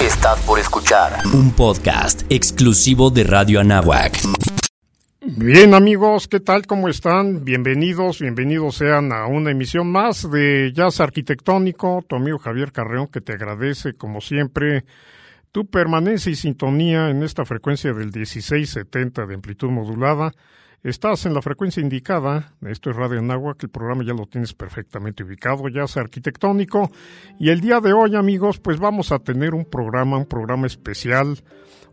Estás por escuchar un podcast exclusivo de Radio Anáhuac. Bien amigos, ¿qué tal? ¿Cómo están? Bienvenidos, bienvenidos sean a una emisión más de Jazz Arquitectónico. Tu amigo Javier Carreón que te agradece como siempre tu permanencia y sintonía en esta frecuencia del 1670 de amplitud modulada Estás en la frecuencia indicada, esto es Radio que el programa ya lo tienes perfectamente ubicado, ya sea arquitectónico, y el día de hoy amigos, pues vamos a tener un programa, un programa especial,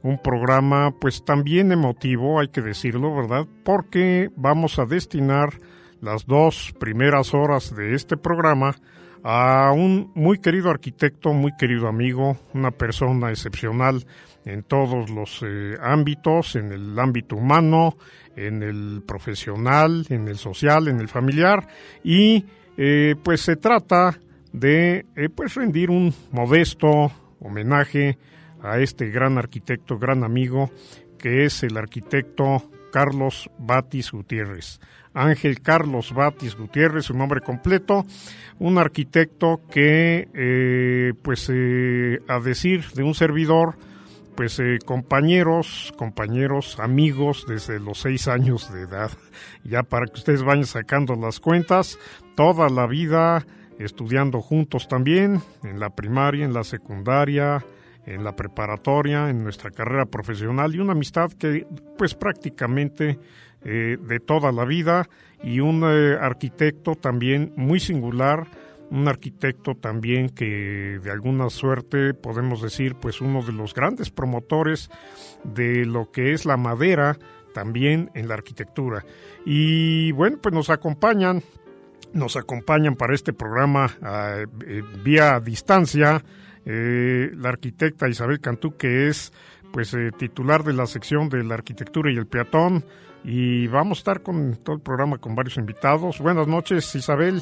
un programa pues también emotivo, hay que decirlo, ¿verdad? Porque vamos a destinar las dos primeras horas de este programa a un muy querido arquitecto, muy querido amigo, una persona excepcional en todos los eh, ámbitos, en el ámbito humano, en el profesional, en el social, en el familiar y eh, pues se trata de eh, pues rendir un modesto homenaje a este gran arquitecto, gran amigo que es el arquitecto Carlos Batis Gutiérrez. Ángel Carlos Batis Gutiérrez, su nombre completo, un arquitecto que, eh, pues, a decir de un servidor, pues eh, compañeros, compañeros, amigos desde los seis años de edad, ya para que ustedes vayan sacando las cuentas, toda la vida estudiando juntos también, en la primaria, en la secundaria, en la preparatoria, en nuestra carrera profesional y una amistad que pues prácticamente eh, de toda la vida y un eh, arquitecto también muy singular, un arquitecto también que de alguna suerte podemos decir pues uno de los grandes promotores de lo que es la madera también en la arquitectura. Y bueno, pues nos acompañan, nos acompañan para este programa uh, vía distancia eh, la arquitecta Isabel Cantú que es pues eh, titular de la sección de la arquitectura y el peatón y vamos a estar con todo el programa con varios invitados. Buenas noches Isabel.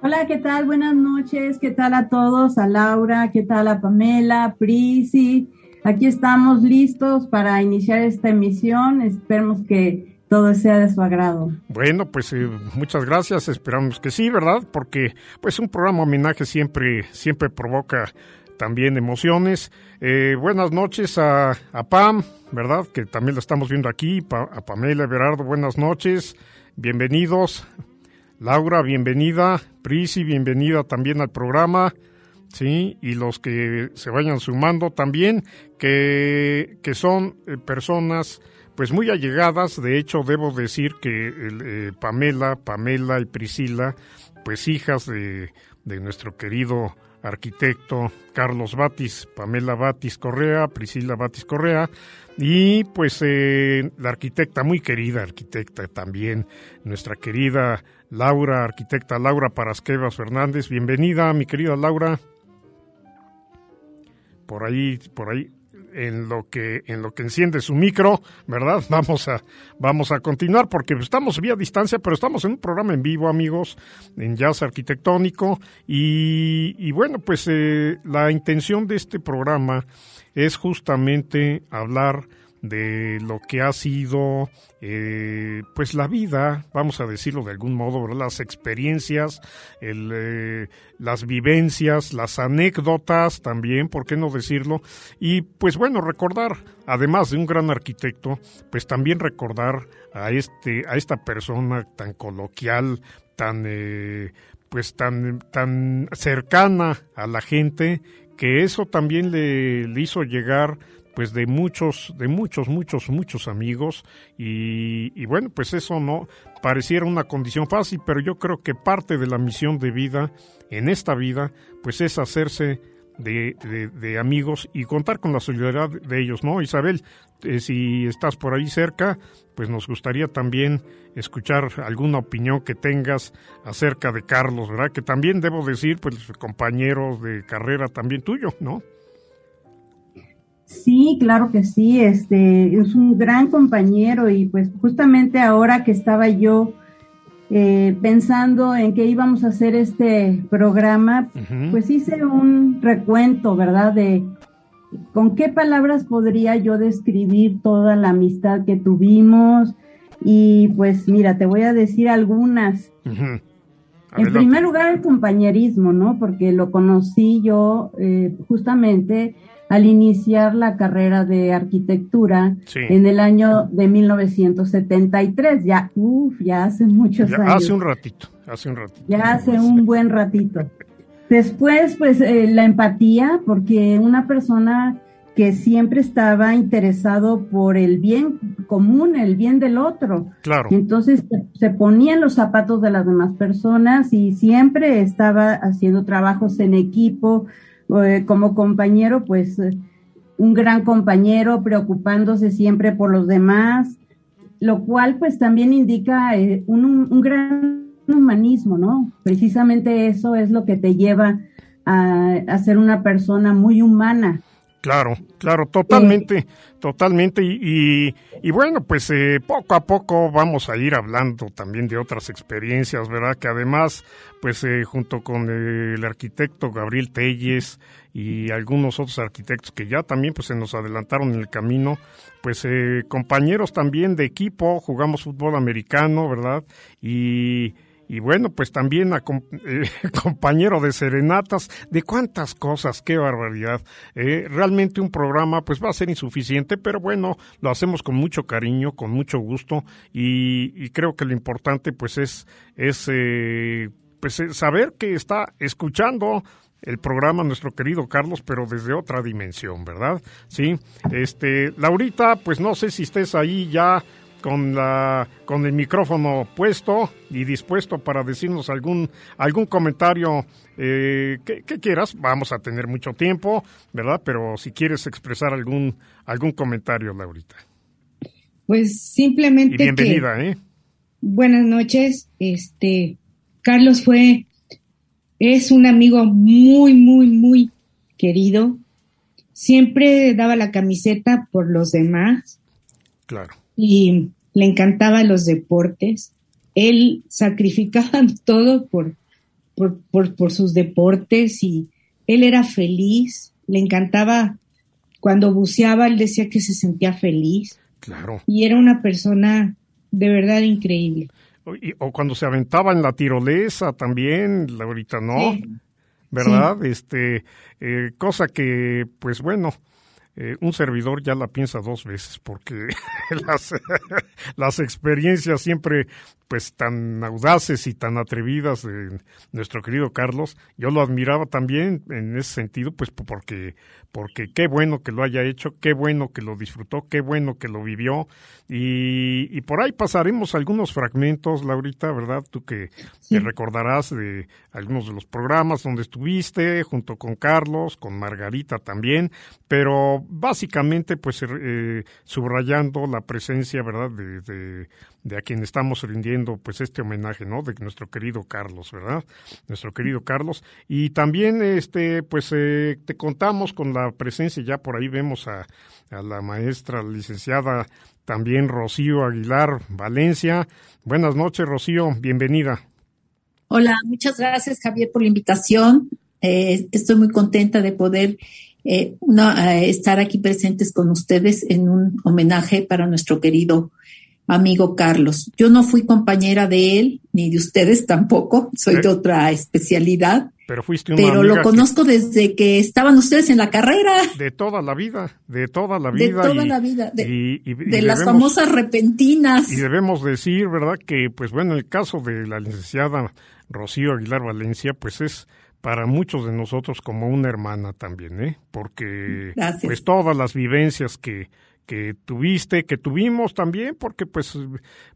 Hola, ¿qué tal? Buenas noches. ¿Qué tal a todos? A Laura, ¿qué tal a Pamela, Prisi? Aquí estamos listos para iniciar esta emisión. Esperemos que todo sea de su agrado. Bueno, pues eh, muchas gracias. Esperamos que sí, ¿verdad? Porque pues un programa homenaje siempre siempre provoca también emociones. Eh, buenas noches a, a, Pam, ¿verdad? Que también la estamos viendo aquí. a Pamela Everardo, buenas noches. Bienvenidos. Laura, bienvenida. Prisi, bienvenida también al programa. Sí, y los que se vayan sumando también, que, que son eh, personas pues muy allegadas. De hecho, debo decir que eh, Pamela, Pamela y Priscila, pues hijas de, de nuestro querido arquitecto Carlos Batis, Pamela Batis Correa, Priscila Batis Correa, y pues eh, la arquitecta, muy querida arquitecta también, nuestra querida Laura, arquitecta Laura Parasquevas Fernández. Bienvenida, mi querida Laura. Por ahí, por ahí, en lo que en lo que enciende su micro, ¿verdad? Vamos a vamos a continuar porque estamos vía distancia, pero estamos en un programa en vivo, amigos, en jazz arquitectónico y, y bueno, pues eh, la intención de este programa es justamente hablar de lo que ha sido eh, pues la vida, vamos a decirlo de algún modo, las experiencias, eh, las vivencias, las anécdotas también, ¿por qué no decirlo? Y pues bueno, recordar, además de un gran arquitecto, pues también recordar a este, a esta persona tan coloquial, tan eh, pues tan, tan cercana a la gente, que eso también le hizo llegar pues de muchos, de muchos, muchos, muchos amigos y, bueno, pues eso no pareciera una condición fácil, pero yo creo que parte de la misión de vida en esta vida, pues es hacerse de, de, amigos y contar con la solidaridad de ellos, ¿no? Isabel, eh, si estás por ahí cerca, pues nos gustaría también escuchar alguna opinión que tengas acerca de Carlos, ¿verdad? Que también debo decir, pues compañero de carrera también tuyo, ¿no? Sí, claro que sí, este es un gran compañero y pues justamente ahora que estaba yo eh, pensando en que íbamos a hacer este programa, pues hice un recuento, ¿verdad? De con qué palabras podría yo describir toda la amistad que tuvimos y pues mira, te voy a decir algunas. En primer lugar, el compañerismo, ¿no? Porque lo conocí yo eh, justamente al iniciar la carrera de arquitectura en el año de 1973. Ya, uff, ya hace muchos años. Hace un ratito, hace un ratito. Ya hace un buen ratito. Después, pues, eh, la empatía, porque una persona que siempre estaba interesado por el bien común, el bien del otro. Claro. Entonces se ponía en los zapatos de las demás personas y siempre estaba haciendo trabajos en equipo, eh, como compañero, pues eh, un gran compañero, preocupándose siempre por los demás, lo cual pues también indica eh, un, un, gran humanismo, ¿no? Precisamente eso es lo que te lleva a, a ser una persona muy humana. Claro, claro, totalmente, totalmente. Y, y, bueno, pues eh, poco a poco vamos a ir hablando también de otras experiencias, ¿verdad? Que además, pues eh, junto con el arquitecto Gabriel Telles y algunos otros arquitectos que ya también pues se nos adelantaron en el camino, pues eh, compañeros también de equipo, jugamos fútbol americano, ¿verdad? Y y bueno, pues también a eh, compañero de serenatas, de cuántas cosas, qué barbaridad. Eh, realmente un programa pues va a ser insuficiente, pero bueno, lo hacemos con mucho cariño, con mucho gusto y, creo que lo importante pues es, es eh, pues saber que está escuchando el programa nuestro querido Carlos, pero desde otra dimensión, ¿verdad? Sí, este, Laurita, pues no sé si estés ahí ya con la con el micrófono puesto y dispuesto para decirnos algún algún comentario eh, que, quieras. Vamos a tener mucho tiempo verdad pero si quieres expresar algún algún comentario Laurita. Pues simplemente y bienvenida eh buenas noches. Este Carlos fue es un amigo muy muy muy querido. Siempre daba la camiseta por los demás. Claro y le encantaban los deportes. Él sacrificaba todo por, por, por, sus deportes y él era feliz, le encantaba cuando buceaba, él decía que se sentía feliz. Claro. Y era una persona de verdad increíble. O, cuando se aventaba en la tirolesa también, ahorita no, ¿verdad? Este, eh, cosa que, pues bueno, eh, un servidor ya la piensa dos veces porque las, las experiencias siempre pues tan audaces y tan atrevidas de nuestro querido Carlos, yo lo admiraba también en ese sentido, pues porque, porque qué bueno que lo haya hecho, qué bueno que lo disfrutó, qué bueno que lo vivió, y, y por ahí pasaremos algunos fragmentos, Laurita, ¿verdad? Tú que te recordarás de algunos de los programas donde estuviste, junto con Carlos, con Margarita también, pero básicamente pues eh, subrayando la presencia, ¿verdad? de, de a quien estamos rindiendo pues este homenaje, ¿no? De nuestro querido Carlos, ¿verdad? Nuestro querido Carlos. Y también, este, pues eh, te contamos con la presencia, ya por ahí vemos a, a la maestra licenciada también Rocío Aguilar Valencia. Buenas noches, Rocío, bienvenida. Hola, muchas gracias Javier por la invitación. Eh, estoy muy contenta de poder eh, eh, estar aquí presentes con ustedes en un homenaje para nuestro querido amigo Carlos. Yo no fui compañera de él, ni de ustedes tampoco, soy de otra especialidad. Pero fuiste una Pero lo conozco desde que estaban ustedes en la carrera. De toda la vida, de toda la vida. De toda la vida, de, las famosas repentinas. Y debemos decir, ¿verdad? Que, pues bueno, el caso de la licenciada Rocío Aguilar Valencia, pues es para muchos de nosotros como una hermana también, ¿eh? Porque, pues todas las vivencias que que tuviste, que tuvimos también, porque pues,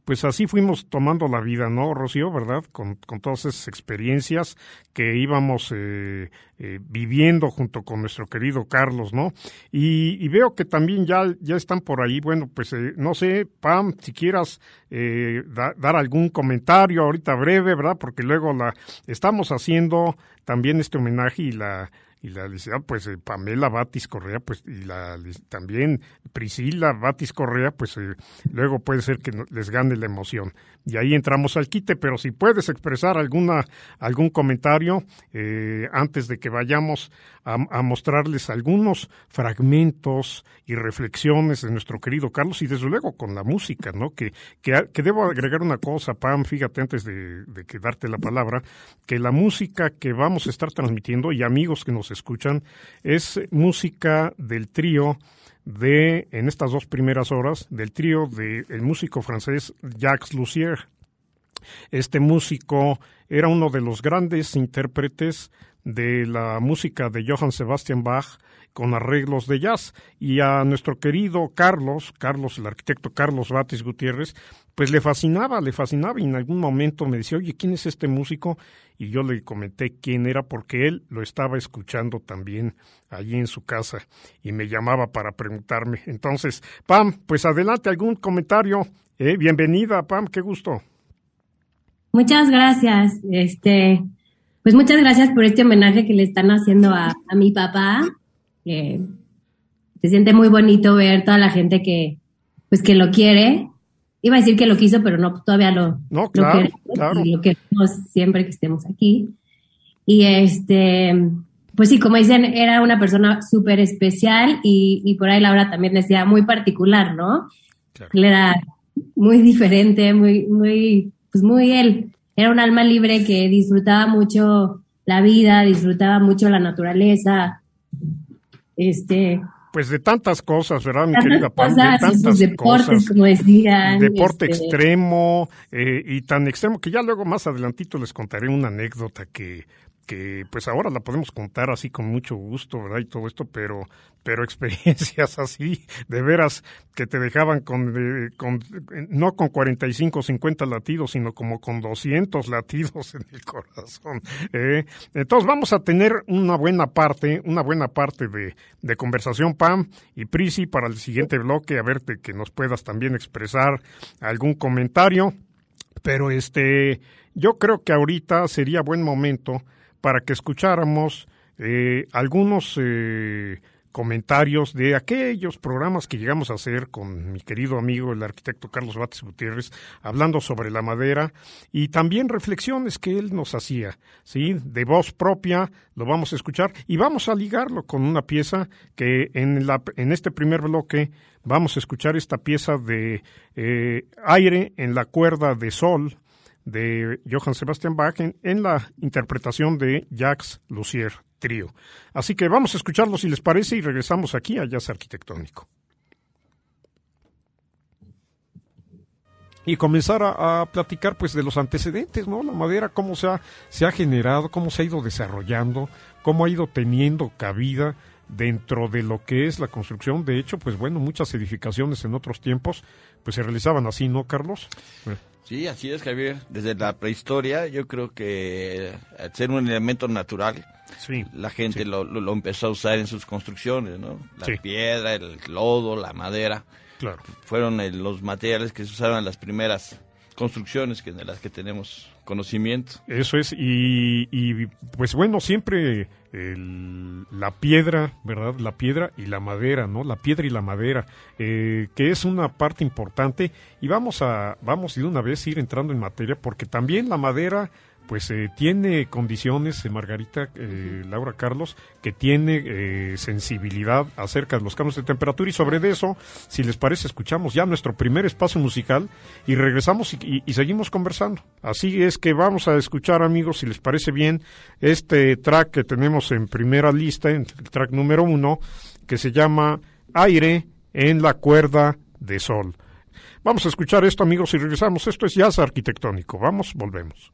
pues así fuimos tomando la vida, ¿no, Rocío? ¿Verdad? Con, con todas esas experiencias que íbamos eh, eh, viviendo junto con nuestro querido Carlos, ¿no? Y, veo que también ya, ya están por ahí, bueno, pues eh, no sé, Pam, si quieras dar algún comentario ahorita breve, ¿verdad? Porque luego la estamos haciendo también este homenaje y la y la licenciada, pues eh, Pamela Batis Correa, pues y la también Priscila Batis Correa, pues eh, luego puede ser que les gane la emoción. Y ahí entramos al quite, pero si puedes expresar alguna algún comentario eh, antes de que vayamos a, mostrarles algunos fragmentos y reflexiones de nuestro querido Carlos y desde luego con la música, ¿no? Que, que, debo agregar una cosa, Pam, fíjate antes de, de que darte la palabra, que la música que vamos a estar transmitiendo y amigos que nos escuchan, es música del trío de, en estas dos primeras horas, del trío del el músico francés Jacques Lussier. Este músico era uno de los grandes intérpretes de la música de Johann Sebastian Bach con arreglos de jazz. Y a nuestro querido Carlos, Carlos, el arquitecto Carlos Batis Gutiérrez, pues le fascinaba, le fascinaba y en algún momento me decía, oye, ¿quién es este músico? Y yo le comenté quién era porque él lo estaba escuchando también allí en su casa y me llamaba para preguntarme. Entonces, Pam, pues adelante, algún comentario. Eh, bienvenida, Pam, qué gusto. Muchas gracias. Este, pues muchas gracias por este homenaje que le están haciendo a, a mi papá. se siente muy bonito ver toda la gente que, pues que lo quiere iba a decir que lo quiso, pero no, todavía lo, no, claro, lo queremos siempre que estemos aquí. Y este, pues sí, como dicen, era una persona súper especial y, y, por ahí Laura también decía muy particular, ¿no? Él era muy diferente, muy, muy, pues muy él. Era un alma libre que disfrutaba mucho la vida, disfrutaba mucho la naturaleza. Este, pues de tantas cosas, ¿verdad, mi querida Pam? de tantas deportes, cosas. como decían. Deporte este... extremo eh, y tan extremo que ya luego más adelantito les contaré una anécdota que que pues ahora la podemos contar así con mucho gusto, ¿verdad? Y todo esto, pero, pero experiencias así, de veras, que te dejaban con, eh, con no con 45 o 50 latidos, sino como con 200 latidos en el corazón. ¿eh? Entonces vamos a tener una buena parte, una buena parte de, de conversación, Pam y Prisi, para el siguiente bloque, a verte que nos puedas también expresar algún comentario. Pero este, yo creo que ahorita sería buen momento para que escucháramos eh, algunos eh, comentarios de aquellos programas que llegamos a hacer con mi querido amigo el arquitecto Carlos Bates Gutiérrez, hablando sobre la madera y también reflexiones que él nos hacía, ¿sí? De voz propia, lo vamos a escuchar y vamos a ligarlo con una pieza que en, la, en este primer bloque vamos a escuchar esta pieza de eh, aire en la cuerda de sol, de Johann Sebastian Bach en, la interpretación de Jacques Lussier Trío. Así que vamos a escucharlo si les parece y regresamos aquí a Jazz Arquitectónico. y comenzar a, platicar pues de los antecedentes, ¿no? La madera, cómo se ha, se ha generado, cómo se ha ido desarrollando, cómo ha ido teniendo cabida dentro de lo que es la construcción. De hecho, pues bueno, muchas edificaciones en otros tiempos pues se realizaban así, ¿no, Carlos? Sí, así es, Javier. Desde la prehistoria, yo creo que al ser un elemento natural, la gente lo, lo, empezó a usar en sus construcciones, ¿no? La piedra, el lodo, la madera. Claro. Fueron los materiales que se usaron en las primeras construcciones que de las que tenemos conocimiento. Eso es, y, y pues bueno, siempre el, la piedra, ¿verdad? La piedra y la madera, ¿no? La piedra y la madera, eh, que es una parte importante, y vamos a, vamos de una vez ir entrando en materia, porque también la madera pues eh, tiene condiciones, eh, Margarita, eh, Laura Carlos, que tiene sensibilidad acerca de los cambios de temperatura y sobre eso, si les parece, escuchamos ya nuestro primer espacio musical y regresamos y, y, seguimos conversando. Así es que vamos a escuchar, amigos, si les parece bien, este track que tenemos en primera lista, el track número uno, que se llama Aire en la cuerda de sol. Vamos a escuchar esto, amigos, y regresamos. Esto es jazz arquitectónico. Vamos, volvemos.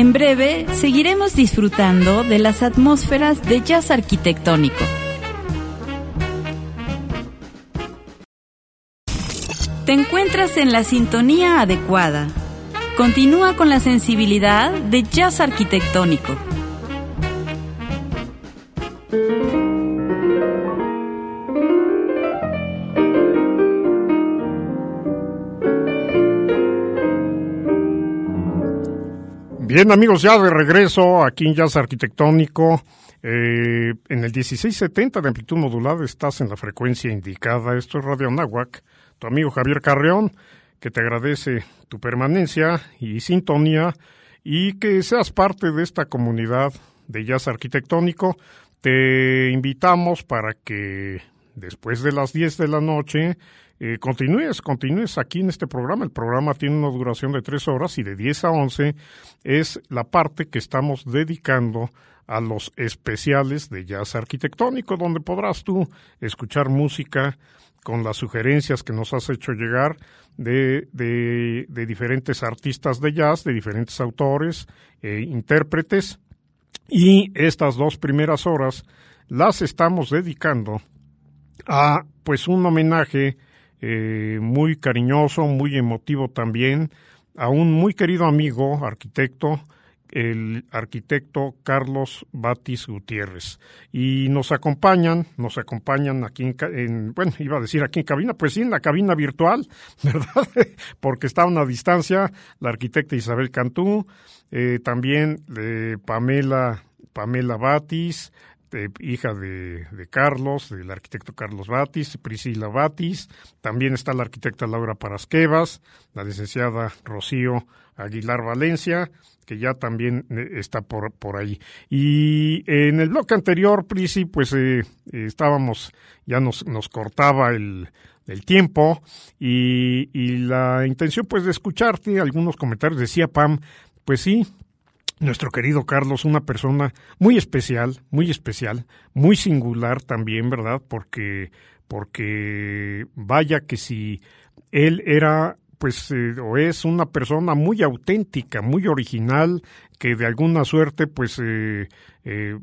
En breve seguiremos disfrutando de las atmósferas de jazz arquitectónico. Te encuentras en la sintonía adecuada. Continúa con la sensibilidad de jazz arquitectónico. Bien, amigos, ya de regreso aquí en Jazz Arquitectónico. Eh, en el 1670 de amplitud modulada estás en la frecuencia indicada. Esto es Radio Nahuac. Tu amigo Javier Carreón, que te agradece tu permanencia y sintonía y que seas parte de esta comunidad de jazz arquitectónico. Te invitamos para que después de las 10 de la noche eh, continúes, continúes aquí en este programa. El programa tiene una duración de tres horas y de 10 a 11 es la parte que estamos dedicando a los especiales de jazz arquitectónico, donde podrás tú escuchar música con las sugerencias que nos has hecho llegar de, de, diferentes artistas de jazz, de diferentes autores, e intérpretes. Y estas dos primeras horas las estamos dedicando a pues un homenaje eh, muy cariñoso, muy emotivo también, a un muy querido amigo, arquitecto, el arquitecto Carlos Batis Gutiérrez. Y nos acompañan, nos acompañan aquí en, bueno, iba a decir aquí en cabina, pues sí, en la cabina virtual, ¿verdad? Porque está a una distancia la arquitecta Isabel Cantú, eh, también eh, Pamela, Pamela Batis, este, hija de, Carlos, del arquitecto Carlos Batis, Priscila Batis, también está la arquitecta Laura Parasquevas, la licenciada Rocío Aguilar Valencia, que ya también eh, está por, por ahí. Y en el bloque anterior, Prisi, pues eh, estábamos, ya nos, nos cortaba el, el tiempo y, y la intención pues de escucharte algunos comentarios, decía Pam, pues sí, nuestro querido Carlos, una persona muy especial, muy especial, muy singular también, ¿verdad? Porque, porque vaya que si él era pues eh, o es una persona muy auténtica, muy original, que de alguna suerte pues eh, eh,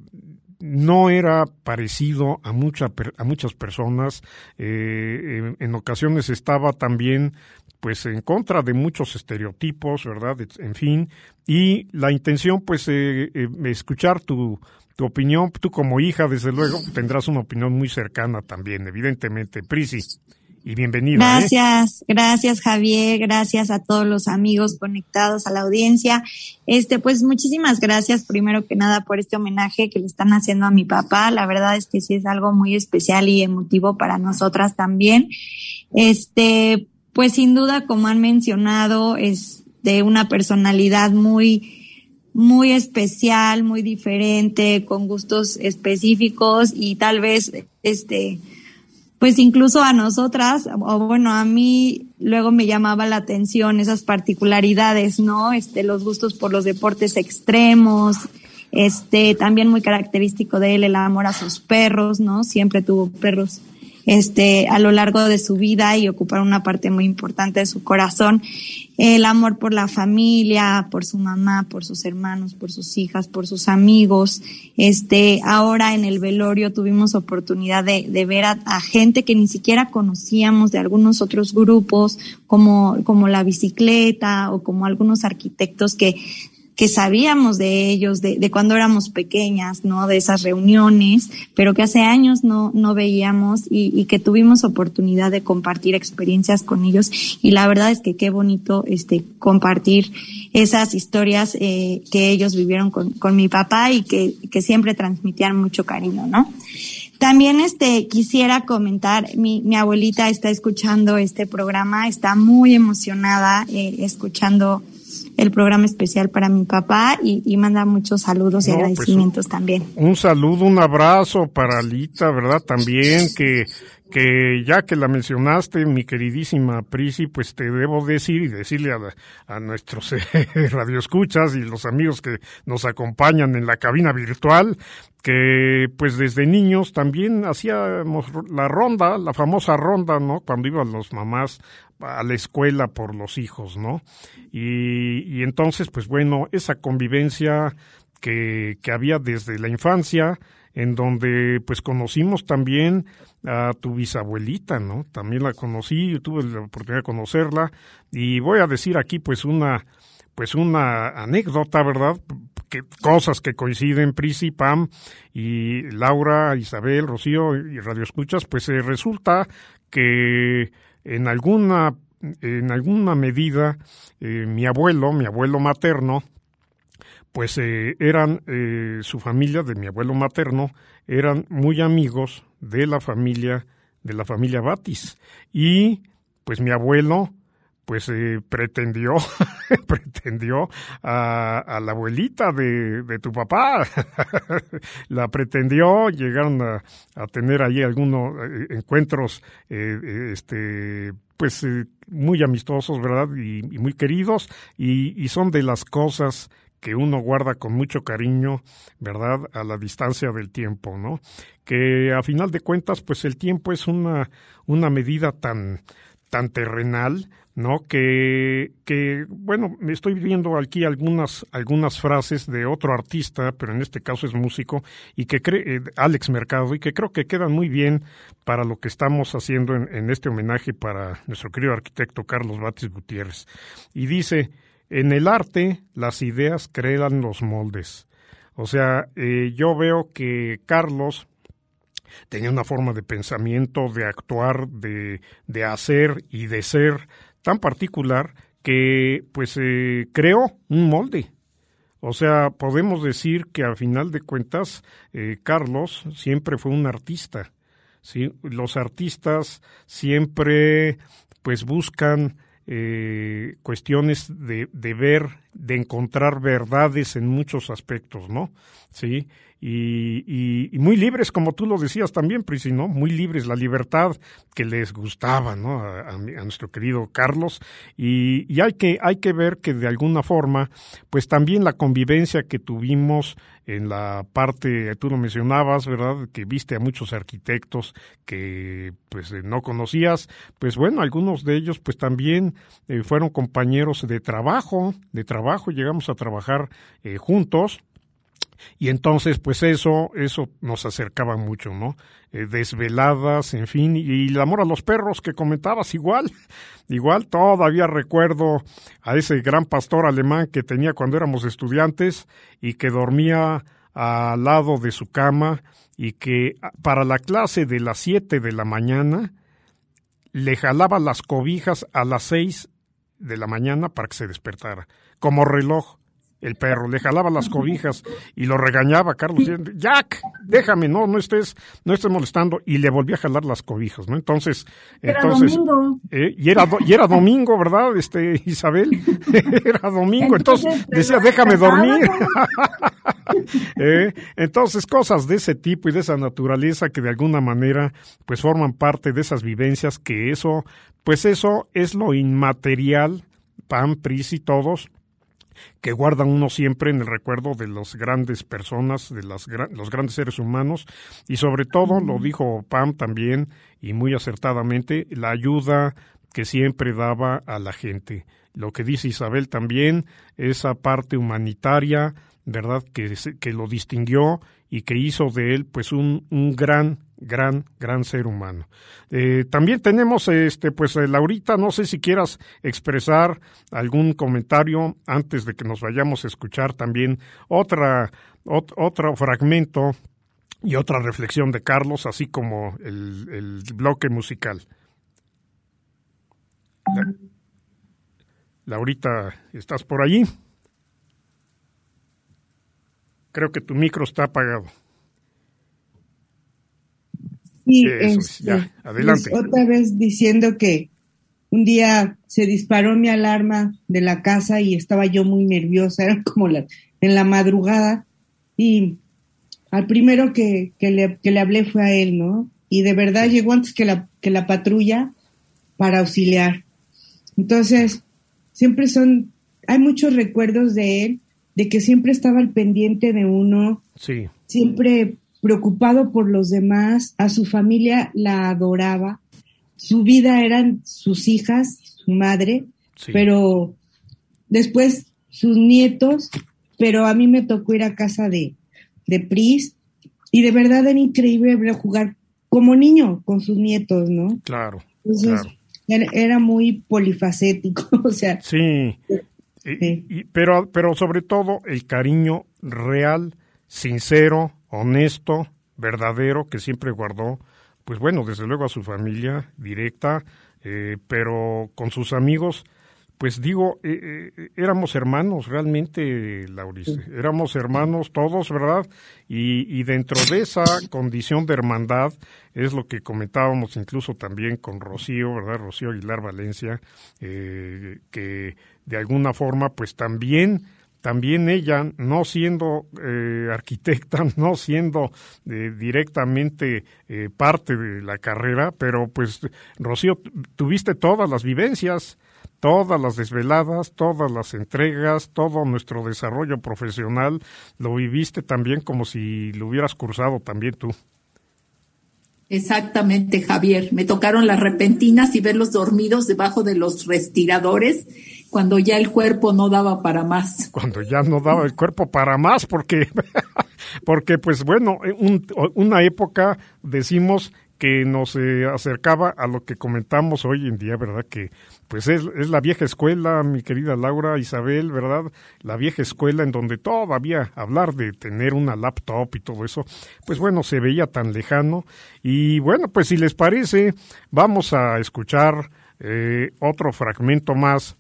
no era parecido a, mucha, a muchas personas, en, en, ocasiones estaba también pues en contra de muchos estereotipos, ¿verdad? En fin, y la intención pues eh, eh, escuchar tu, tu opinión, tú como hija desde luego tendrás una opinión muy cercana también, evidentemente. Prisi, y bienvenida. ¿eh? Gracias, gracias Javier, gracias a todos los amigos conectados a la audiencia. Este, pues muchísimas gracias primero que nada por este homenaje que le están haciendo a mi papá. La verdad es que sí es algo muy especial y emotivo para nosotras también. Este, pues sin duda, como han mencionado, es de una personalidad muy, muy especial, muy diferente, con gustos específicos y tal vez, este, pues incluso a nosotras, o bueno, a mí luego me llamaba la atención esas particularidades, ¿no? Este, los gustos por los deportes extremos, este, también muy característico de él el amor a sus perros, ¿no? Siempre tuvo perros este, a lo largo de su vida y ocupar una parte muy importante de su corazón. El amor por la familia, por su mamá, por sus hermanos, por sus hijas, por sus amigos. Este, ahora en el velorio tuvimos oportunidad de, de ver a, gente que ni siquiera conocíamos de algunos otros grupos, como, como la bicicleta o como algunos arquitectos que que sabíamos de ellos, de, de, cuando éramos pequeñas, ¿no? De esas reuniones, pero que hace años no, no veíamos y, y, que tuvimos oportunidad de compartir experiencias con ellos. Y la verdad es que qué bonito, este, compartir esas historias eh, que ellos vivieron con, con mi papá y que, que siempre transmitían mucho cariño, ¿no? También este quisiera comentar, mi, mi abuelita está escuchando este programa, está muy emocionada eh, escuchando el programa especial para mi papá y, manda muchos saludos y pues, agradecimientos también. Un saludo, un abrazo para Alita, ¿verdad? También que, que ya que la mencionaste, mi queridísima Prisi, pues te debo decir y decirle a, a nuestros radioescuchas y los amigos que nos acompañan en la cabina virtual, que pues desde niños también hacíamos la ronda, la famosa ronda, ¿no? Cuando iban los mamás a la escuela por los hijos, ¿no? Y, y entonces, pues bueno, esa convivencia que, que había desde la infancia, en donde pues conocimos también a tu bisabuelita, ¿no? También la conocí, yo tuve la oportunidad de conocerla y voy a decir aquí pues una pues una anécdota, ¿verdad? Que, cosas que coinciden, Prisi, Pam y Laura, Isabel, Rocío y Radio Escuchas, pues eh, resulta que en alguna en alguna medida eh, mi abuelo, mi abuelo materno, pues eh, eran eh, su familia de mi abuelo materno eran muy amigos de la familia de la familia Batis. Y pues mi abuelo pues eh, pretendió pretendió a, la abuelita de, de tu papá la pretendió llegaron a, a tener allí algunos encuentros este pues muy amistosos verdad y, muy queridos y, y son de las cosas que uno guarda con mucho cariño, ¿verdad? A la distancia del tiempo, ¿no? Que a final de cuentas, pues el tiempo es una, una medida tan, tan terrenal, ¿no? Que, que, bueno, me estoy viendo aquí algunas, algunas frases de otro artista, pero en este caso es músico, y que cree, eh, Alex Mercado, y que creo que quedan muy bien para lo que estamos haciendo en, en este homenaje para nuestro querido arquitecto Carlos Batis Gutiérrez. Y dice, en el arte, las ideas crean los moldes. O sea, eh, yo veo que Carlos tenía una forma de pensamiento, de actuar, de, de hacer y de ser tan particular que pues eh, creó un molde. O sea, podemos decir que al final de cuentas eh, Carlos siempre fue un artista. ¿sí? Los artistas siempre pues buscan eh, cuestiones de, de, ver, de encontrar verdades en muchos aspectos, ¿no? Sí, y, y, muy libres, como tú lo decías también, Prisi, ¿no? Muy libres, la libertad que les gustaba, ¿no? A, a, nuestro querido Carlos. Y, hay, que, hay que ver que de alguna forma, pues también la convivencia que tuvimos en la parte, tú lo mencionabas, ¿verdad? Que viste a muchos arquitectos que pues eh, no conocías, pues bueno, algunos de ellos pues también eh, fueron compañeros de trabajo, de trabajo, llegamos a trabajar eh, juntos y entonces, pues eso, eso nos acercaba mucho, ¿no? Eh, desveladas, en fin, y el amor a los perros que comentabas igual, igual todavía recuerdo a ese gran pastor alemán que tenía cuando éramos estudiantes y que dormía al lado de su cama y que ah, para la clase de las siete de la mañana le jalaba las cobijas a las seis de la mañana para que se despertara, como reloj el perro, le jalaba las cobijas y lo regañaba Carlos, Jack, déjame, no, no estés, no estés molestando, y le volvía a jalar las cobijas, ¿no? Entonces, era entonces, domingo. Eh, y era y era domingo, ¿verdad? Este, Isabel, era domingo, entonces, decía, déjame dormir. eh, entonces, cosas de ese tipo y de esa naturaleza que de alguna manera, pues forman parte de esas vivencias que eso, pues eso es lo inmaterial, Pam, Pris y todos, que guardan uno siempre en el recuerdo de las grandes personas, de las, los grandes seres humanos y sobre todo, lo dijo Pam también y muy acertadamente, la ayuda que siempre daba a la gente. Lo que dice Isabel también, esa parte humanitaria, ¿verdad? Que, que lo distinguió y que hizo de él pues un, un gran gran, gran ser humano. Eh, también tenemos, este, pues, eh, Laurita, no sé si quieras expresar algún comentario antes de que nos vayamos a escuchar también otra, otro fragmento y otra reflexión de Carlos, así como el, el bloque musical. Laurita, ¿estás por allí? Creo que tu micro está apagado. Sí, este, adelante. Pues, otra vez diciendo que un día se disparó mi alarma de la casa y estaba yo muy nerviosa, era como la, en la madrugada y al primero que, que, le, que le hablé fue a él, ¿no? y de verdad llegó antes que la, que la patrulla para auxiliar. Entonces, siempre son, hay muchos recuerdos de él, de que siempre estaba al pendiente de uno, sí. siempre preocupado por los demás, a su familia la adoraba, su vida eran sus hijas, su madre, pero después sus nietos, pero a mí me tocó ir a casa de, de Pris y de verdad era increíble jugar como niño con sus nietos, ¿no? Claro. Era, muy polifacético, o sea. Sí. pero, pero sobre todo el cariño real, sincero, honesto, verdadero que siempre guardó, pues bueno, desde luego a su familia directa, eh, pero con sus amigos pues digo, eh, eh, éramos hermanos realmente, Laurice, éramos hermanos todos, ¿verdad? Y, dentro de esa condición de hermandad es lo que comentábamos incluso también con Rocío, ¿verdad? Rocío Aguilar Valencia, eh, que de alguna forma pues también también ella, no siendo arquitecta, no siendo directamente parte de la carrera, pero pues, Rocío, tuviste todas las vivencias, todas las desveladas, todas las entregas, todo nuestro desarrollo profesional, lo viviste también como si lo hubieras cursado también tú. Exactamente, Javier. Me tocaron las repentinas y verlos dormidos debajo de los respiradores cuando ya el cuerpo no daba para más. Cuando ya no daba el cuerpo para más, porque, porque pues bueno, una época decimos que nos eh, acercaba a lo que comentamos hoy en día, ¿verdad? Que pues es, es, la vieja escuela, mi querida Laura Isabel, ¿verdad? La vieja escuela en donde todavía hablar de tener una laptop y todo eso, pues bueno, se veía tan lejano. Y bueno, pues si les parece, vamos a escuchar eh, otro fragmento más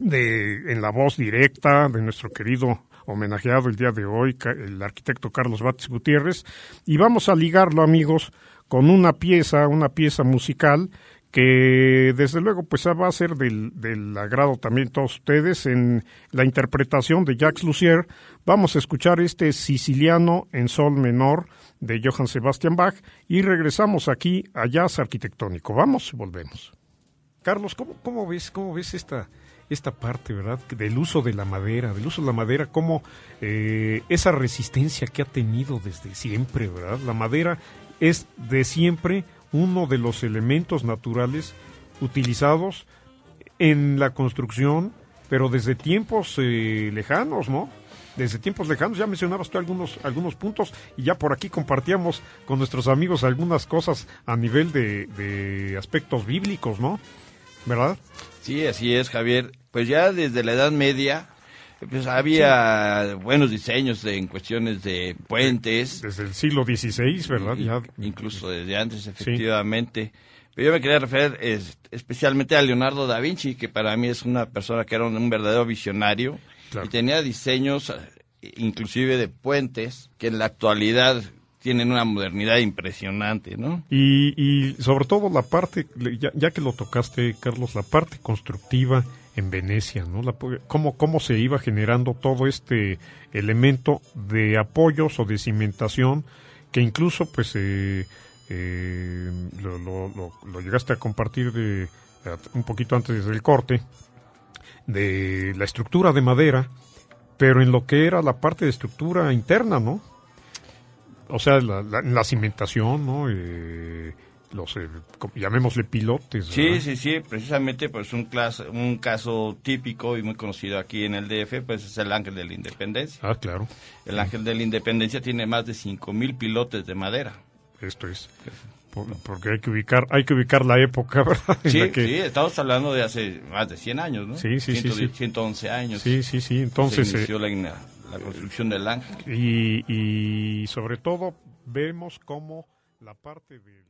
de en la voz directa de nuestro querido homenajeado el día de hoy, el arquitecto Carlos Bates Gutiérrez, y vamos a ligarlo, amigos, con una pieza, una pieza musical que desde luego pues va a ser del, del agrado también todos ustedes en la interpretación de Jacques Lussier. Vamos a escuchar este siciliano en sol menor de Johann Sebastian Bach y regresamos aquí a Jazz Arquitectónico. Vamos, volvemos. Carlos, ¿cómo, cómo ves, cómo ves esta, esta parte, ¿verdad? Del uso de la madera, del uso de la madera, como eh, esa resistencia que ha tenido desde siempre, ¿verdad? La madera es de siempre uno de los elementos naturales utilizados en la construcción, pero desde tiempos eh, lejanos, ¿no? Desde tiempos lejanos, ya mencionabas tú algunos, algunos puntos y ya por aquí compartíamos con nuestros amigos algunas cosas a nivel de, de aspectos bíblicos, ¿no? ¿Verdad? Sí, así es, Javier. Pues ya desde la Edad Media pues había buenos diseños en cuestiones de puentes. Desde el siglo XVI, ¿verdad? ya. Incluso desde antes, efectivamente. Pero yo me quería referir especialmente a Leonardo da Vinci, que para mí es una persona que era un, verdadero visionario y tenía diseños eh, inclusive de puentes que en la actualidad tienen una modernidad impresionante, ¿no? Y, y sobre todo la parte, ya, ya, que lo tocaste, Carlos, la parte constructiva en Venecia, ¿no? La, cómo, cómo se iba generando todo este elemento de apoyos o de cimentación que incluso pues eh, eh, lo, llegaste a compartir de un poquito antes del corte de la estructura de madera pero en lo que era la parte de estructura interna no o sea la, la, cimentación no eh, los eh, llamémosle pilotes. Sí, sí, sí, precisamente pues un, un caso típico y muy conocido aquí en el DF pues es el Ángel de la Independencia. Ah, claro. El Ángel de la Independencia tiene más de 5000 pilotes de madera. Esto es porque hay que ubicar hay que ubicar la época, ¿verdad? Sí, sí, estamos hablando de hace más de 100 años, ¿no? Sí, sí, sí, 111 años. Sí, sí, sí, entonces se inició eh, la, la, construcción del Ángel. Y, y sobre todo vemos cómo la parte de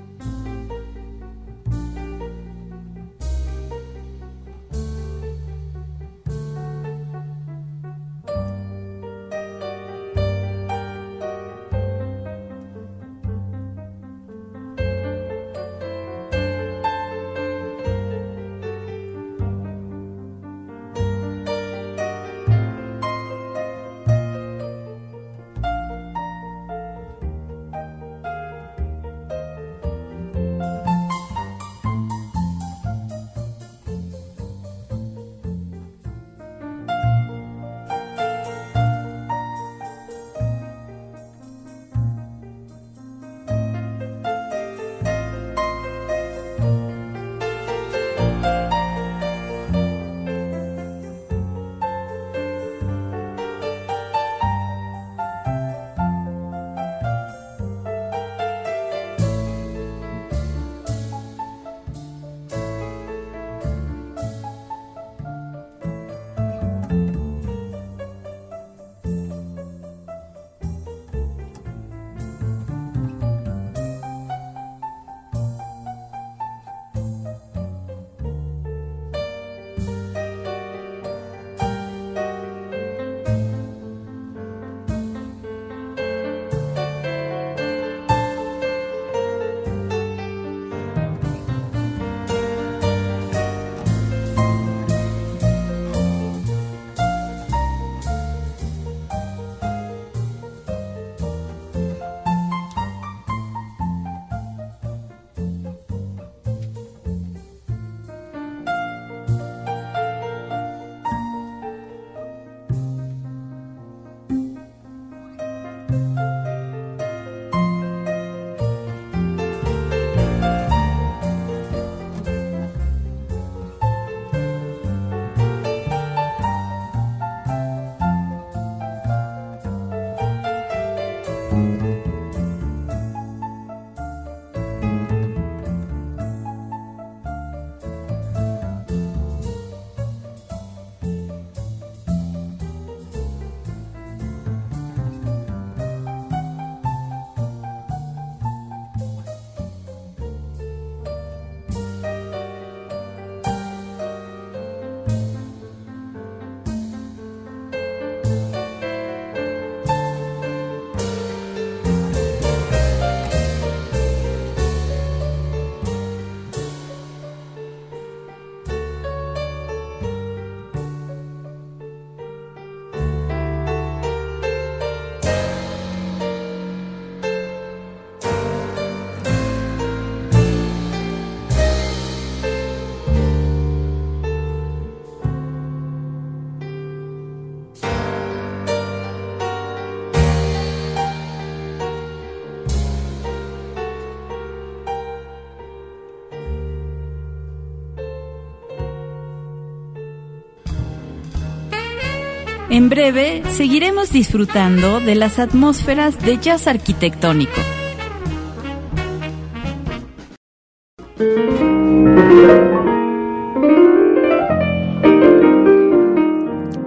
En breve seguiremos disfrutando de las atmósferas de jazz arquitectónico.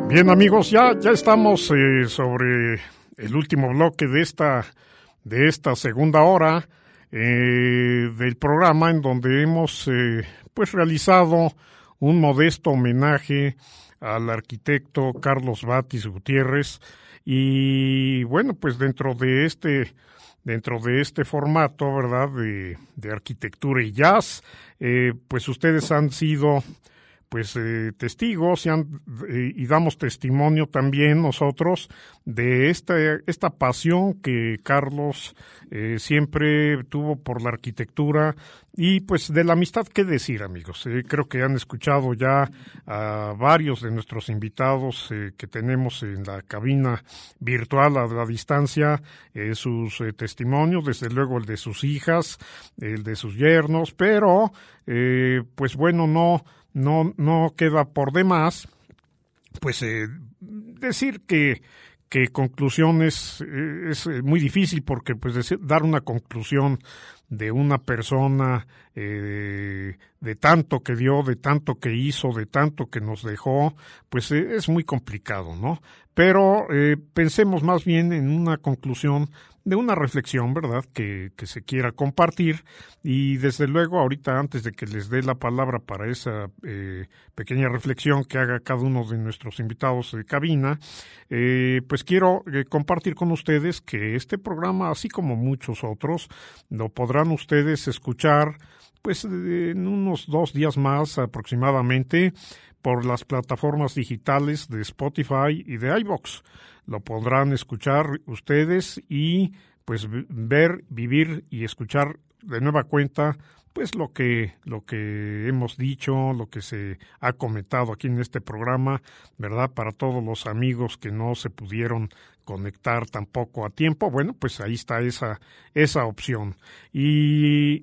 Bien amigos, ya, ya estamos eh, sobre el último bloque de esta, de esta segunda hora eh, del programa en donde hemos eh, pues realizado un modesto homenaje al arquitecto Carlos Batis Gutiérrez. Y bueno pues dentro de este dentro de este formato verdad de, de arquitectura y jazz pues ustedes han sido pues eh, testigos y, eh, damos testimonio también nosotros de esta, esta pasión que Carlos eh, siempre tuvo por la arquitectura y pues de la amistad, ¿qué decir amigos? creo que han escuchado ya a varios de nuestros invitados que tenemos en la cabina virtual a la distancia sus testimonios, desde luego el de sus hijas, el de sus yernos, pero pues bueno, no no, no queda por demás, pues eh, decir que, que conclusiones eh, es eh, muy difícil porque pues dar una conclusión de una persona de tanto que dio, de tanto que hizo, de tanto que nos dejó, pues es muy complicado, ¿no? Pero pensemos más bien en una conclusión de una reflexión, ¿verdad?, que, que, se quiera compartir. Y desde luego, ahorita, antes de que les dé la palabra para esa eh, pequeña reflexión que haga cada uno de nuestros invitados de cabina, eh, pues quiero eh, compartir con ustedes que este programa, así como muchos otros, lo podrán ustedes escuchar pues en unos dos días más aproximadamente por las plataformas digitales de Spotify y de iVox lo podrán escuchar ustedes y pues ver, vivir y escuchar de nueva cuenta pues lo que lo que hemos dicho, lo que se ha comentado aquí en este programa, ¿verdad? Para todos los amigos que no se pudieron conectar tampoco a tiempo, bueno, pues ahí está esa, esa opción. Y,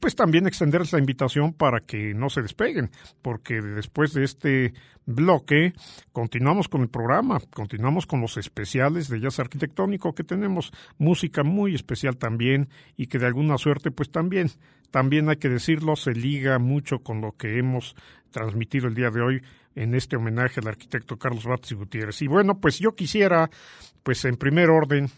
pues también extenderles la invitación para que no se despeguen, porque después de este bloque continuamos con el programa, continuamos con los especiales de jazz arquitectónico, que tenemos música muy especial también y que de alguna suerte pues también, también hay que decirlo, se liga mucho con lo que hemos transmitido el día de hoy en este homenaje al arquitecto Carlos Batis Gutiérrez. Y bueno, pues yo quisiera, pues en primer orden,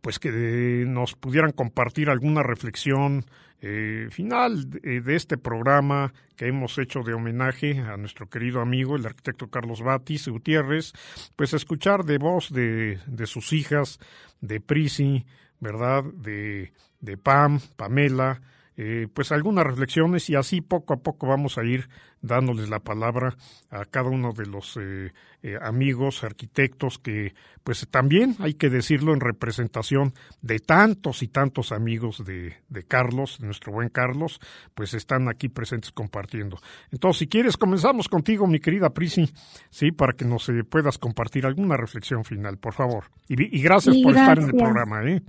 pues que nos pudieran compartir alguna reflexión eh, final de, este programa que hemos hecho de homenaje a nuestro querido amigo, el arquitecto Carlos Batis Gutiérrez, pues escuchar de voz de, de sus hijas, de Prisi, ¿verdad? De, de Pam, Pamela, eh, pues algunas reflexiones y así poco a poco vamos a ir dándoles la palabra a cada uno de los eh, eh, amigos arquitectos que pues también hay que decirlo en representación de tantos y tantos amigos de, de Carlos, de nuestro buen Carlos, pues están aquí presentes compartiendo. Entonces, si quieres, comenzamos contigo, mi querida Prisi, sí, para que nos puedas compartir alguna reflexión final, por favor. Y, gracias por estar en el programa, ¿eh?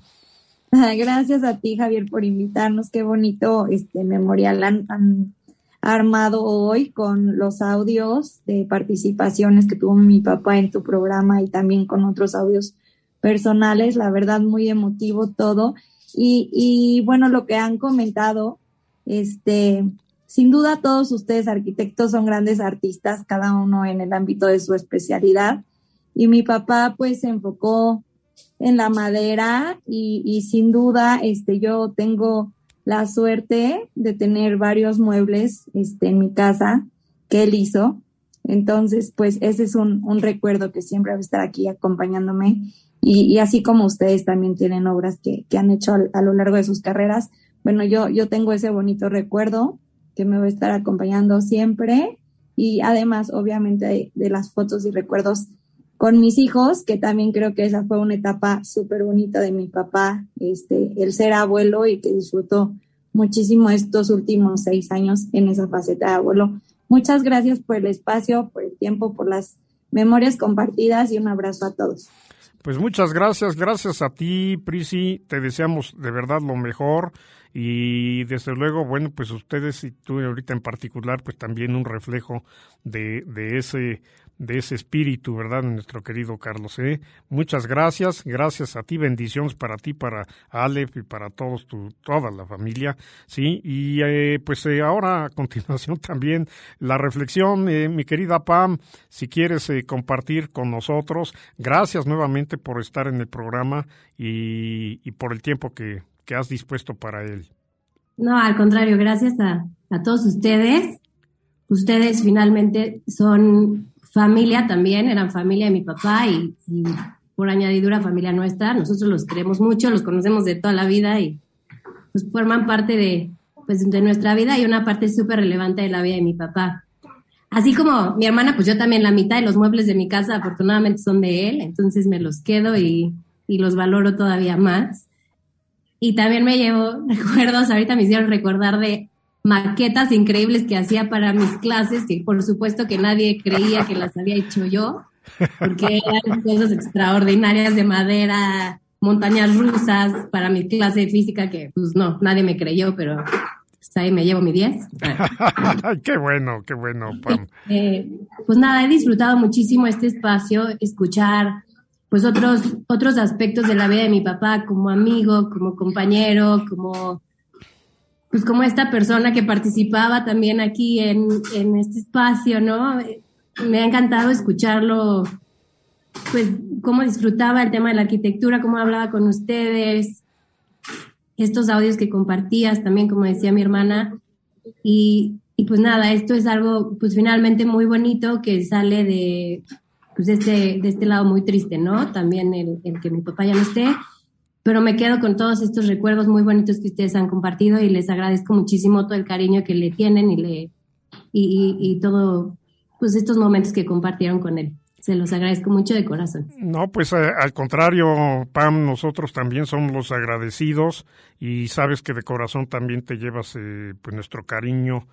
Gracias a ti, Javier, por invitarnos. Qué bonito este memorial han, armado hoy con los audios de participaciones que tuvo mi papá en tu programa y también con otros audios personales. La verdad, muy emotivo todo. Y, y bueno, lo que han comentado, este, sin duda todos ustedes arquitectos son grandes artistas, cada uno en el ámbito de su especialidad. Y mi papá pues se enfocó en la madera y, sin duda este yo tengo la suerte de tener varios muebles este en mi casa que él hizo. Entonces pues ese es un, recuerdo que siempre va a estar aquí acompañándome. Y, así como ustedes también tienen obras que, han hecho a, lo largo de sus carreras bueno yo yo tengo ese bonito recuerdo que me va a estar acompañando siempre. Y además obviamente de las fotos y recuerdos con mis hijos, que también creo que esa fue una etapa súper bonita de mi papá, este, el ser abuelo y que disfrutó muchísimo estos últimos seis años en esa faceta de abuelo. Muchas gracias por el espacio, por el tiempo, por las memorias compartidas y un abrazo a todos. Pues muchas gracias, gracias a ti, Prisi, te deseamos de verdad lo mejor y desde luego, bueno, pues ustedes y tú ahorita en particular, pues también un reflejo de, de ese de ese espíritu, ¿verdad? Nuestro querido Carlos. ¿eh? Muchas gracias, gracias a ti, bendiciones para ti, para Aleph y para todos tu, toda la familia, ¿sí? Y eh, pues eh, ahora a continuación también la reflexión, eh, mi querida Pam, si quieres compartir con nosotros, gracias nuevamente por estar en el programa y, y por el tiempo que, que has dispuesto para él. No, al contrario, gracias a, a todos ustedes. Ustedes finalmente son familia también, eran familia de mi papá y, por añadidura familia nuestra. Nosotros los queremos mucho, los conocemos de toda la vida y pues forman parte de, pues, de nuestra vida y una parte súper relevante de la vida de mi papá. Así como mi hermana, pues yo también la mitad de los muebles de mi casa afortunadamente son de él, entonces me los quedo y, y los valoro todavía más. Y también me llevo recuerdos, ahorita me hicieron recordar de maquetas increíbles que hacía para mis clases, que por supuesto que nadie creía que las había hecho yo, porque eran cosas extraordinarias de madera, montañas rusas para mi clase de física, que pues no, nadie me creyó, pero pues, ahí me llevo mi 10. qué bueno, qué bueno, eh, pues nada, he disfrutado muchísimo este espacio, escuchar pues otros, otros aspectos de la vida de mi papá como amigo, como compañero, como pues como esta persona que participaba también aquí en, en este espacio, ¿no? Me ha encantado escucharlo, pues cómo disfrutaba el tema de la arquitectura, cómo hablaba con ustedes, estos audios que compartías también, como decía mi hermana, y, y pues nada, esto es algo pues finalmente muy bonito que sale de, pues este, de este lado muy triste, ¿no? También el, el que mi papá ya no esté, pero me quedo con todos estos recuerdos muy bonitos que ustedes han compartido y les agradezco muchísimo todo el cariño que le tienen y le y, y, todo pues estos momentos que compartieron con él. Se los agradezco mucho de corazón. No, pues eh, al contrario, Pam, nosotros también somos los agradecidos y sabes que de corazón también te llevas eh, pues nuestro cariño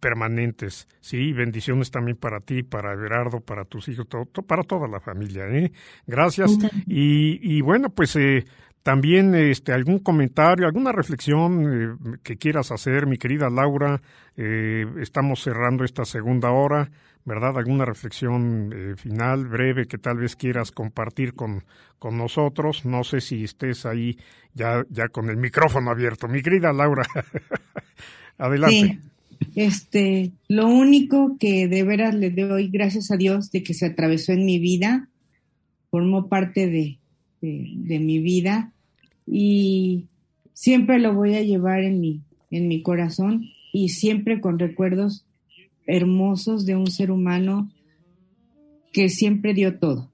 permanentes, sí, bendiciones también para ti, para Everardo, para tus hijos, todo, para toda la familia, ¿eh? Gracias. Y, y bueno, pues eh, también este, algún comentario, alguna reflexión eh, que quieras hacer, mi querida Laura. Eh, estamos cerrando esta segunda hora, ¿verdad? Alguna reflexión eh, final, breve, que tal vez quieras compartir con, con nosotros. No sé si estés ahí ya, ya con el micrófono abierto. Mi querida Laura, adelante. Sí. Este, lo único que de veras le doy gracias a Dios de que se atravesó en mi vida, formó parte de, de mi vida y siempre lo voy a llevar en mi, en mi corazón y siempre con recuerdos hermosos de un ser humano que siempre dio todo.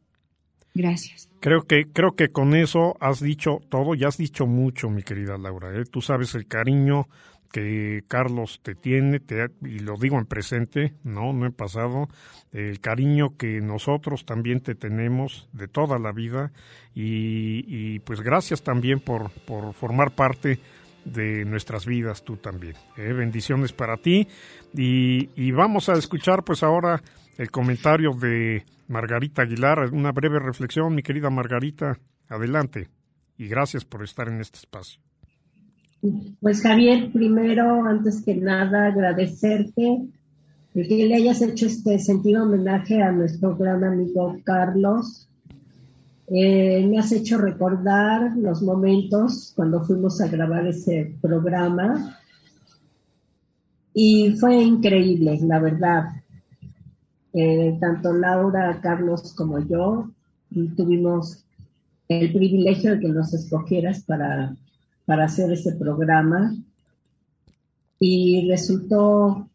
Gracias. Creo que, creo que con eso has dicho todo, ya has dicho mucho, mi querida Laura. ¿eh? Tú sabes el cariño que Carlos te tiene, te, y lo digo en presente, no, no en pasado, el cariño que nosotros también te tenemos de toda la vida y, pues gracias también por, por formar parte de nuestras vidas tú también. ¿eh? Bendiciones para ti y, y vamos a escuchar pues ahora el comentario de Margarita Aguilar, una breve reflexión, mi querida Margarita, adelante y gracias por estar en este espacio. Pues Javier, primero, antes que nada, agradecerte de que le hayas hecho este sentido homenaje a nuestro gran amigo Carlos. Eh, me has hecho recordar los momentos cuando fuimos a grabar ese programa y fue increíble, la verdad. Eh, tanto Laura, Carlos como yo tuvimos el privilegio de que nos escogieras para para hacer ese programa y resultó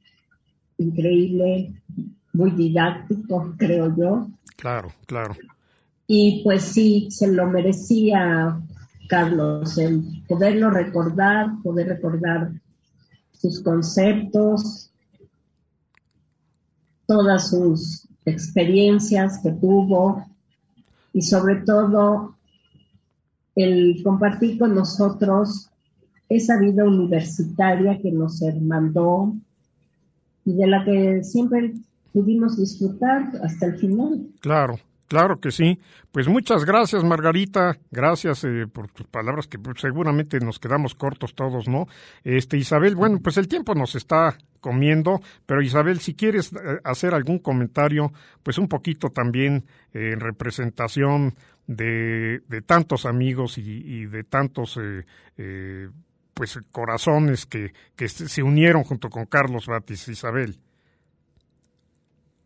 increíble, muy didáctico, creo yo. Claro, claro. Y pues sí, se lo merecía Carlos, el poderlo recordar, poder recordar sus conceptos, todas sus experiencias que tuvo y sobre todo el compartir con nosotros esa vida universitaria que nos mandó y de la que siempre pudimos disfrutar hasta el final. Claro, Claro que sí. Pues muchas gracias, Margarita. Gracias eh, por tus palabras, que seguramente nos quedamos cortos todos, ¿no? Este, Isabel, bueno, pues el tiempo nos está comiendo, pero Isabel, si quieres eh, hacer algún comentario, pues un poquito también eh, en representación de, tantos amigos y, de tantos pues corazones que, que se unieron junto con Carlos Batis, Isabel.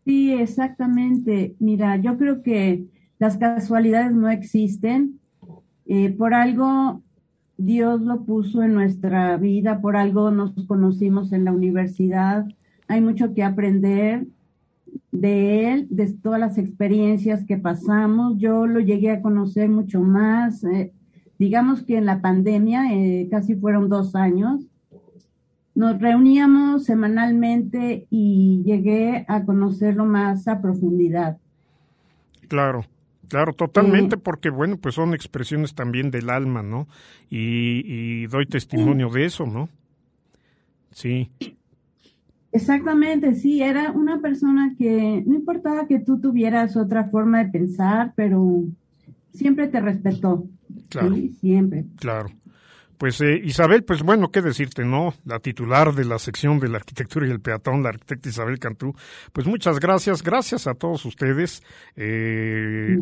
Sí, exactamente. Mira, yo creo que las casualidades no existen. Eh, por algo Dios lo puso en nuestra vida, por algo nos conocimos en la universidad. Hay mucho que aprender de él, de todas las experiencias que pasamos. Yo lo llegué a conocer mucho más. Eh, digamos que en la pandemia, eh, casi fueron dos años, nos reuníamos semanalmente y llegué a conocerlo más a profundidad. Claro, claro, totalmente, porque bueno, pues son expresiones también del alma, ¿no? Y, doy testimonio de eso, ¿no? Sí. Exactamente, sí, era una persona que no importaba que tú tuvieras otra forma de pensar, pero siempre te respetó. Claro. Sí, siempre. Claro. Pues eh, Isabel, pues bueno, qué decirte, ¿no? La titular de la sección de la arquitectura y el peatón, la arquitecta Isabel Cantú. Pues muchas gracias, gracias a todos ustedes. Eh,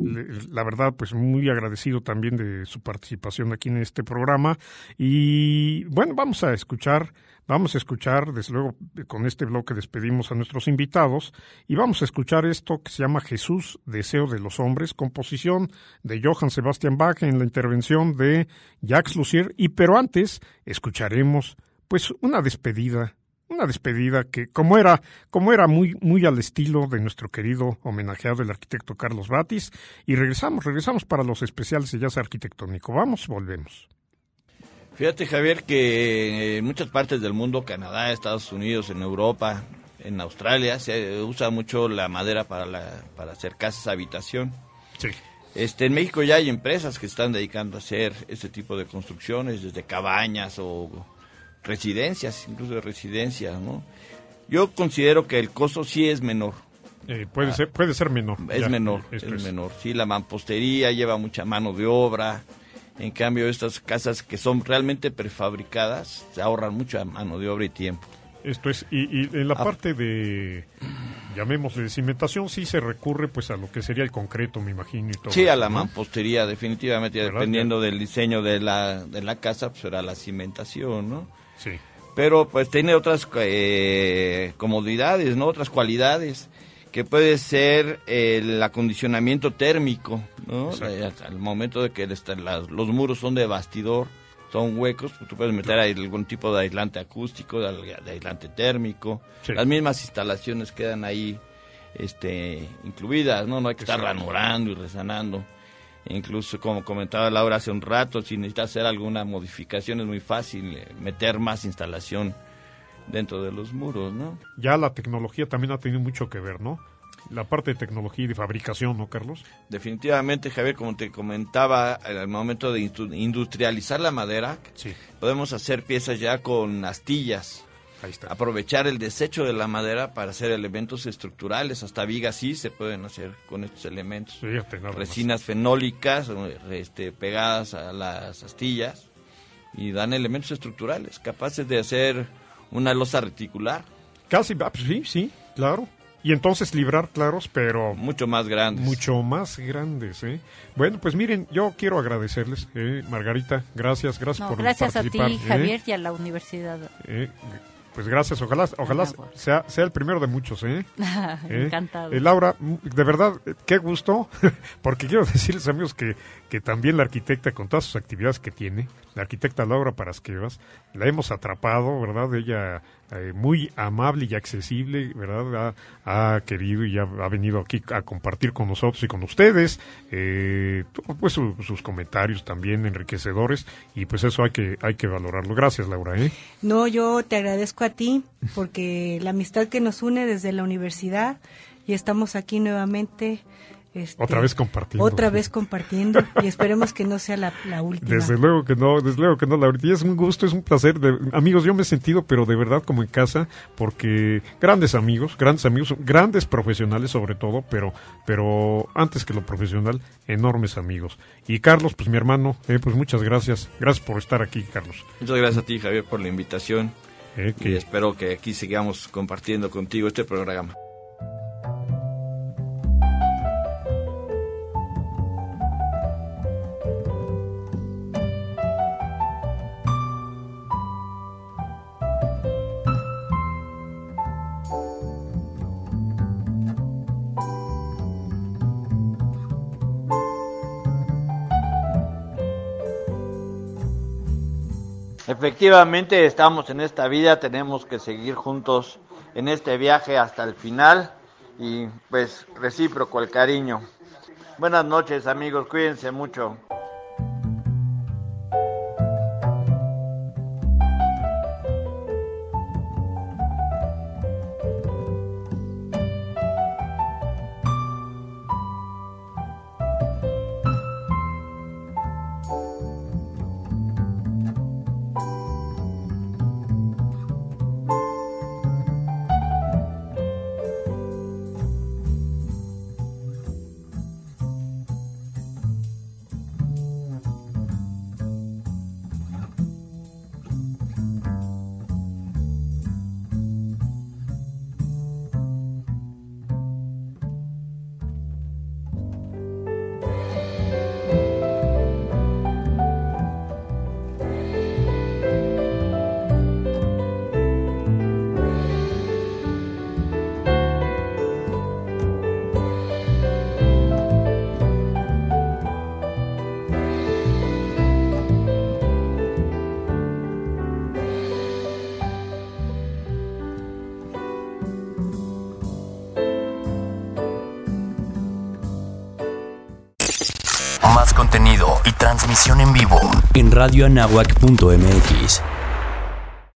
la verdad, pues muy agradecido también de su participación aquí en este programa. Y bueno, vamos a escuchar Vamos a escuchar, desde luego, con este bloque despedimos a nuestros invitados y vamos a escuchar esto que se llama Jesús, Deseo de los Hombres, composición de Johann Sebastian Bach en la intervención de Jacques Lucier. Y pero antes escucharemos, pues, una despedida una despedida que como era como era muy muy al estilo de nuestro querido homenajeado el arquitecto Carlos Batis. Y regresamos regresamos para los especiales de jazz arquitectónico. Vamos volvemos Fíjate, Javier, que en muchas partes del mundo, Canadá, Estados Unidos, en Europa, en Australia, se usa mucho la madera para, la, para hacer casas habitación. Sí. Este, en México ya hay empresas que están dedicando a hacer este tipo de construcciones, desde cabañas o residencias, incluso de residencias, ¿no? Yo considero que el costo sí es menor. Eh, puede, ser, puede ser menor. Es menor, es, es menor. Sí, la mampostería lleva mucha mano de obra, en cambio, estas casas que son realmente prefabricadas se ahorran mucha mano de obra y tiempo. Esto es, y, en la ah. parte de, llamémosle, de cimentación, sí se recurre pues a lo que sería el concreto, me imagino. Y todo sí, a la mampostería, definitivamente, dependiendo del diseño de la, de la casa, pues será la cimentación, ¿no? Sí. Pero pues tiene otras eh, comodidades, ¿no? Otras cualidades que puede ser el acondicionamiento térmico, ¿no? Al momento de que los muros son de bastidor, son huecos, pues tú puedes meter algún tipo de aislante acústico, de, aislante térmico. Las mismas instalaciones quedan ahí este, incluidas, ¿no? No hay que estar ranurando y resanando. Incluso, como comentaba Laura hace un rato, si necesitas hacer alguna modificación es muy fácil eh, meter más instalación dentro de los muros, ¿no? Ya la tecnología también ha tenido mucho que ver, ¿no? La parte de tecnología y de fabricación, ¿no, Carlos? Definitivamente, Javier, como te comentaba, al momento de industrializar la madera, sí. podemos hacer piezas ya con astillas. Ahí está. Aprovechar el desecho de la madera para hacer elementos estructurales, hasta vigas sí se pueden hacer con estos elementos. Sí, Resinas fenólicas este, pegadas a las astillas y dan elementos estructurales capaces de hacer una losa reticular. Casi, ah, pues sí, sí, claro. Y entonces librar claros, pero... Mucho más grandes. Mucho más grandes, ¿eh? Bueno, pues miren, yo quiero agradecerles, eh, Margarita, gracias, gracias por gracias participar. Gracias a ti, Javier, y a la universidad. Eh, pues gracias, ojalá, ojalá sea, sea el primero de muchos, ¿eh? ¿Eh? Encantado. Eh, Laura, de verdad, qué gusto, porque quiero decirles, amigos, que, que también la arquitecta, con todas sus actividades que tiene, la arquitecta Laura Parasquevas, la hemos atrapado, ¿verdad? Ella eh, muy amable y accesible, ¿verdad? Ha, querido y ha, ha, venido aquí a compartir con nosotros y con ustedes, eh, pues sus comentarios también enriquecedores y pues eso hay que, hay que valorarlo. Gracias, Laura. ¿eh? No, yo te agradezco a ti porque la amistad que nos une desde la universidad y estamos aquí nuevamente Este, otra vez compartiendo. Otra vez compartiendo y esperemos que no sea la, última. Desde luego que no, desde luego que no, la Y es un gusto, es un placer. amigos, yo me he sentido, pero de verdad como en casa, porque grandes amigos, grandes amigos, grandes profesionales sobre todo, pero, pero antes que lo profesional, enormes amigos. Y Carlos, pues mi hermano, eh, pues muchas gracias. Gracias por estar aquí, Carlos. Muchas gracias a ti, Javier, por la invitación. Eh, y espero que aquí sigamos compartiendo contigo este programa. Efectivamente, estamos en esta vida, tenemos que seguir juntos en este viaje hasta el final y pues recíproco el cariño. Buenas noches amigos, cuídense mucho. radioanahuac.mx.